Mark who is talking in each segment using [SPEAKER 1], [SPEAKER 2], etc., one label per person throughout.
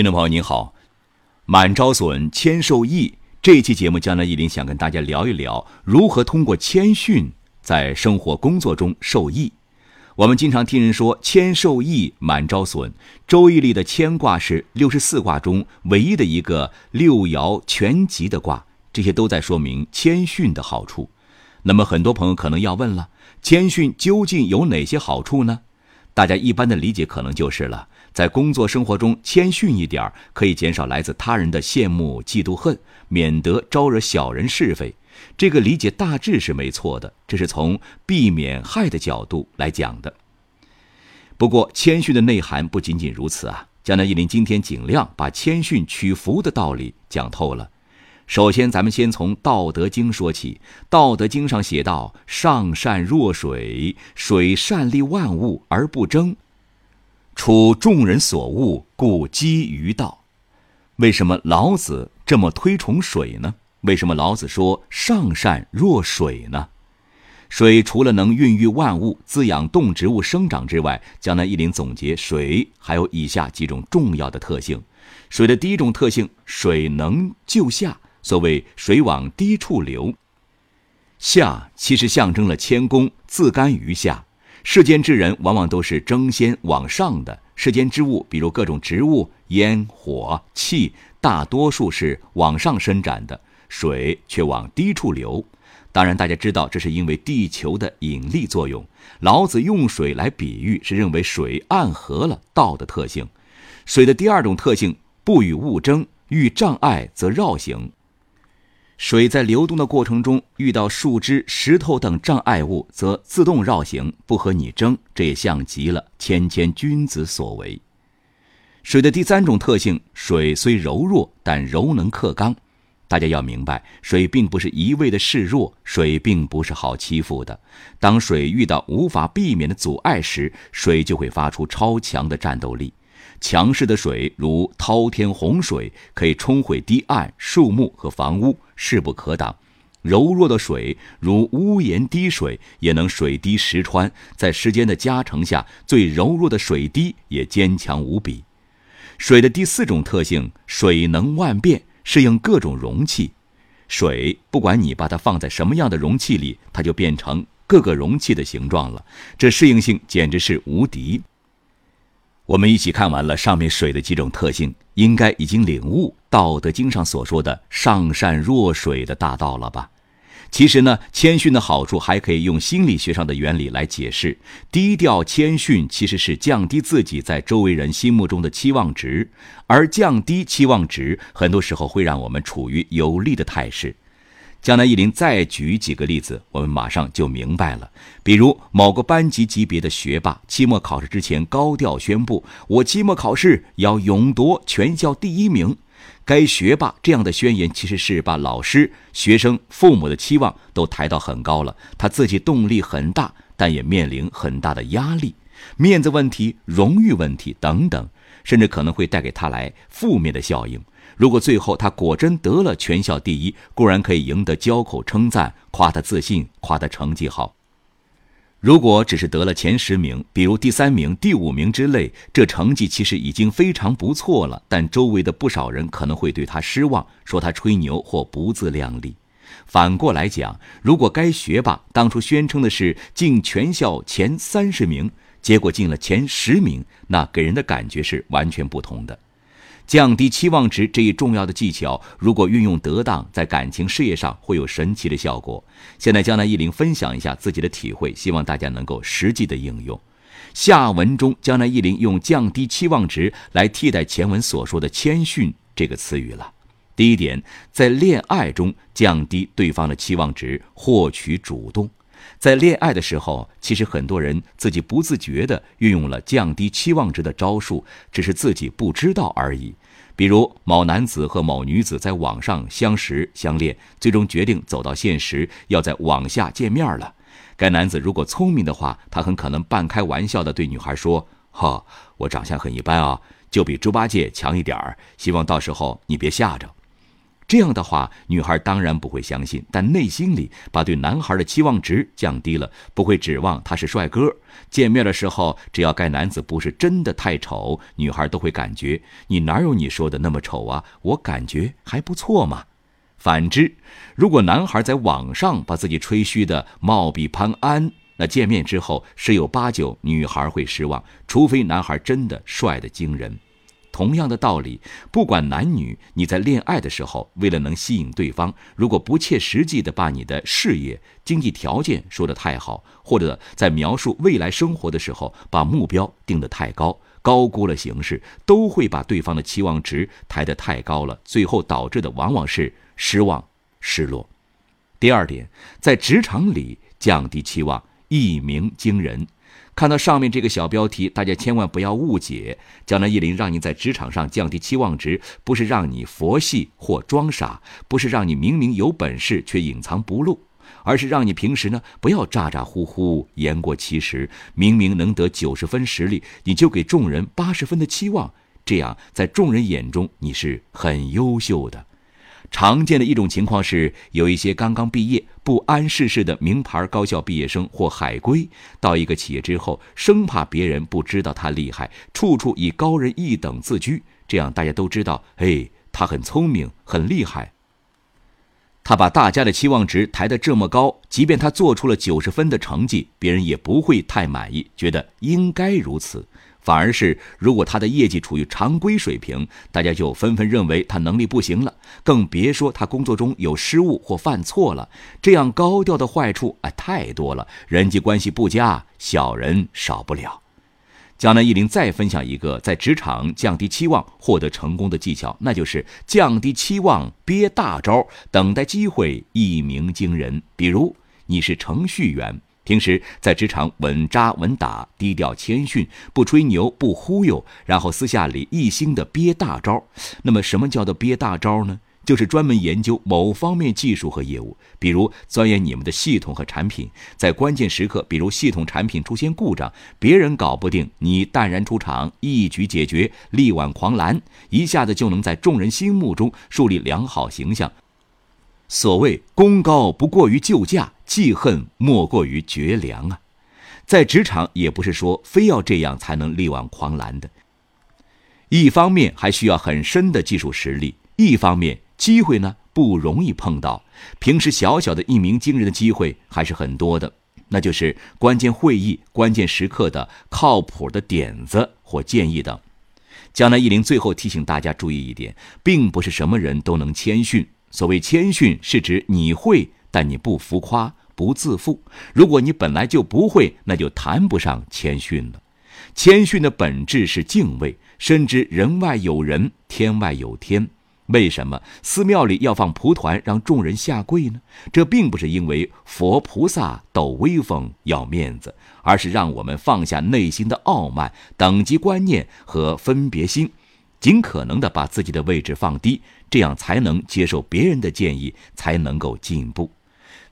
[SPEAKER 1] 听众朋友您好，满招损，谦受益。这期节目，江南一林想跟大家聊一聊如何通过谦逊在生活工作中受益。我们经常听人说“谦受益，满招损”。周易里的谦卦是六十四卦中唯一的一个六爻全吉的卦，这些都在说明谦逊的好处。那么，很多朋友可能要问了：谦逊究竟有哪些好处呢？大家一般的理解可能就是了。在工作生活中谦逊一点可以减少来自他人的羡慕、嫉妒、恨，免得招惹小人是非。这个理解大致是没错的，这是从避免害的角度来讲的。不过，谦逊的内涵不仅仅如此啊！江南一林今天尽量把谦逊取福的道理讲透了。首先，咱们先从《道德经》说起，《道德经》上写道：“上善若水，水善利万物而不争。”处众人所恶，故几于道。为什么老子这么推崇水呢？为什么老子说上善若水呢？水除了能孕育万物、滋养动植物生长之外，江南一林总结，水还有以下几种重要的特性。水的第一种特性，水能就下。所谓“水往低处流”，下其实象征了谦恭，自甘于下。世间之人往往都是争先往上的，世间之物，比如各种植物、烟火气，大多数是往上伸展的，水却往低处流。当然，大家知道这是因为地球的引力作用。老子用水来比喻，是认为水暗合了道的特性。水的第二种特性，不与物争，遇障碍则绕行。水在流动的过程中，遇到树枝、石头等障碍物，则自动绕行，不和你争。这也像极了谦谦君子所为。水的第三种特性，水虽柔弱，但柔能克刚。大家要明白，水并不是一味的示弱，水并不是好欺负的。当水遇到无法避免的阻碍时，水就会发出超强的战斗力。强势的水如滔天洪水，可以冲毁堤岸、树木和房屋，势不可挡；柔弱的水如屋檐滴水，也能水滴石穿。在时间的加成下，最柔弱的水滴也坚强无比。水的第四种特性，水能万变，适应各种容器。水不管你把它放在什么样的容器里，它就变成各个容器的形状了。这适应性简直是无敌。我们一起看完了上面水的几种特性，应该已经领悟《道德经》上所说的“上善若水”的大道了吧？其实呢，谦逊的好处还可以用心理学上的原理来解释。低调谦逊其实是降低自己在周围人心目中的期望值，而降低期望值，很多时候会让我们处于有利的态势。江南一林再举几个例子，我们马上就明白了。比如某个班级级别的学霸，期末考试之前高调宣布：“我期末考试要勇夺全校第一名。”该学霸这样的宣言，其实是把老师、学生、父母的期望都抬到很高了。他自己动力很大，但也面临很大的压力，面子问题、荣誉问题等等，甚至可能会带给他来负面的效应。如果最后他果真得了全校第一，固然可以赢得交口称赞，夸他自信，夸他成绩好。如果只是得了前十名，比如第三名、第五名之类，这成绩其实已经非常不错了。但周围的不少人可能会对他失望，说他吹牛或不自量力。反过来讲，如果该学霸当初宣称的是进全校前三十名，结果进了前十名，那给人的感觉是完全不同的。降低期望值这一重要的技巧，如果运用得当，在感情事业上会有神奇的效果。现在江南一林分享一下自己的体会，希望大家能够实际的应用。下文中，江南一林用降低期望值来替代前文所说的谦逊这个词语了。第一点，在恋爱中降低对方的期望值，获取主动。在恋爱的时候，其实很多人自己不自觉地运用了降低期望值的招数，只是自己不知道而已。比如某男子和某女子在网上相识相恋，最终决定走到现实，要在网下见面了。该男子如果聪明的话，他很可能半开玩笑地对女孩说：“哈，我长相很一般啊，就比猪八戒强一点儿，希望到时候你别吓着。”这样的话，女孩当然不会相信，但内心里把对男孩的期望值降低了，不会指望他是帅哥。见面的时候，只要该男子不是真的太丑，女孩都会感觉你哪有你说的那么丑啊？我感觉还不错嘛。反之，如果男孩在网上把自己吹嘘的貌比潘安，那见面之后十有八九女孩会失望，除非男孩真的帅得惊人。同样的道理，不管男女，你在恋爱的时候，为了能吸引对方，如果不切实际的把你的事业、经济条件说得太好，或者在描述未来生活的时候把目标定得太高，高估了形势，都会把对方的期望值抬得太高了，最后导致的往往是。失望、失落。第二点，在职场里降低期望，一鸣惊人。看到上面这个小标题，大家千万不要误解。江南一林让你在职场上降低期望值，不是让你佛系或装傻，不是让你明明有本事却隐藏不露，而是让你平时呢不要咋咋呼呼、言过其实。明明能得九十分实力，你就给众人八十分的期望，这样在众人眼中你是很优秀的。常见的一种情况是，有一些刚刚毕业、不谙世事的名牌高校毕业生或海归，到一个企业之后，生怕别人不知道他厉害，处处以高人一等自居。这样大家都知道，哎，他很聪明，很厉害。他把大家的期望值抬得这么高，即便他做出了九十分的成绩，别人也不会太满意，觉得应该如此。反而是，如果他的业绩处于常规水平，大家就纷纷认为他能力不行了，更别说他工作中有失误或犯错了。这样高调的坏处啊，太多了，人际关系不佳，小人少不了。江南一林再分享一个在职场降低期望获得成功的技巧，那就是降低期望憋大招，等待机会一鸣惊人。比如你是程序员。平时在职场稳扎稳打、低调谦逊，不吹牛、不忽悠，然后私下里一心的憋大招。那么，什么叫做憋大招呢？就是专门研究某方面技术和业务，比如钻研你们的系统和产品，在关键时刻，比如系统产品出现故障，别人搞不定，你淡然出场，一举解决，力挽狂澜，一下子就能在众人心目中树立良好形象。所谓功高不过于救驾，记恨莫过于绝粮啊！在职场也不是说非要这样才能力挽狂澜的。一方面还需要很深的技术实力，一方面机会呢不容易碰到。平时小小的一鸣惊人的机会还是很多的，那就是关键会议、关键时刻的靠谱的点子或建议等。江南一林最后提醒大家注意一点，并不是什么人都能谦逊。所谓谦逊，是指你会，但你不浮夸、不自负。如果你本来就不会，那就谈不上谦逊了。谦逊的本质是敬畏，深知人外有人，天外有天。为什么寺庙里要放蒲团，让众人下跪呢？这并不是因为佛菩萨抖威风要面子，而是让我们放下内心的傲慢、等级观念和分别心。尽可能的把自己的位置放低，这样才能接受别人的建议，才能够进步。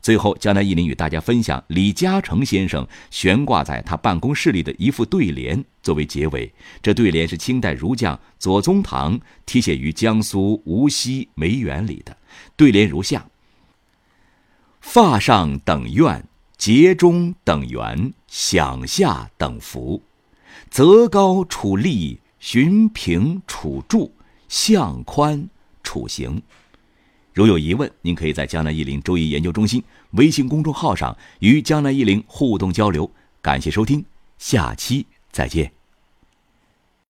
[SPEAKER 1] 最后，江南一林与大家分享李嘉诚先生悬挂在他办公室里的一副对联，作为结尾。这对联是清代儒将左宗棠题写于江苏无锡梅园里的。对联如下：发上等愿，节中等缘，享下等福，择高处立。寻平处住，向宽处行。如有疑问，您可以在江南一林周易研究中心微信公众号上与江南一林互动交流。感谢收听，下期再见。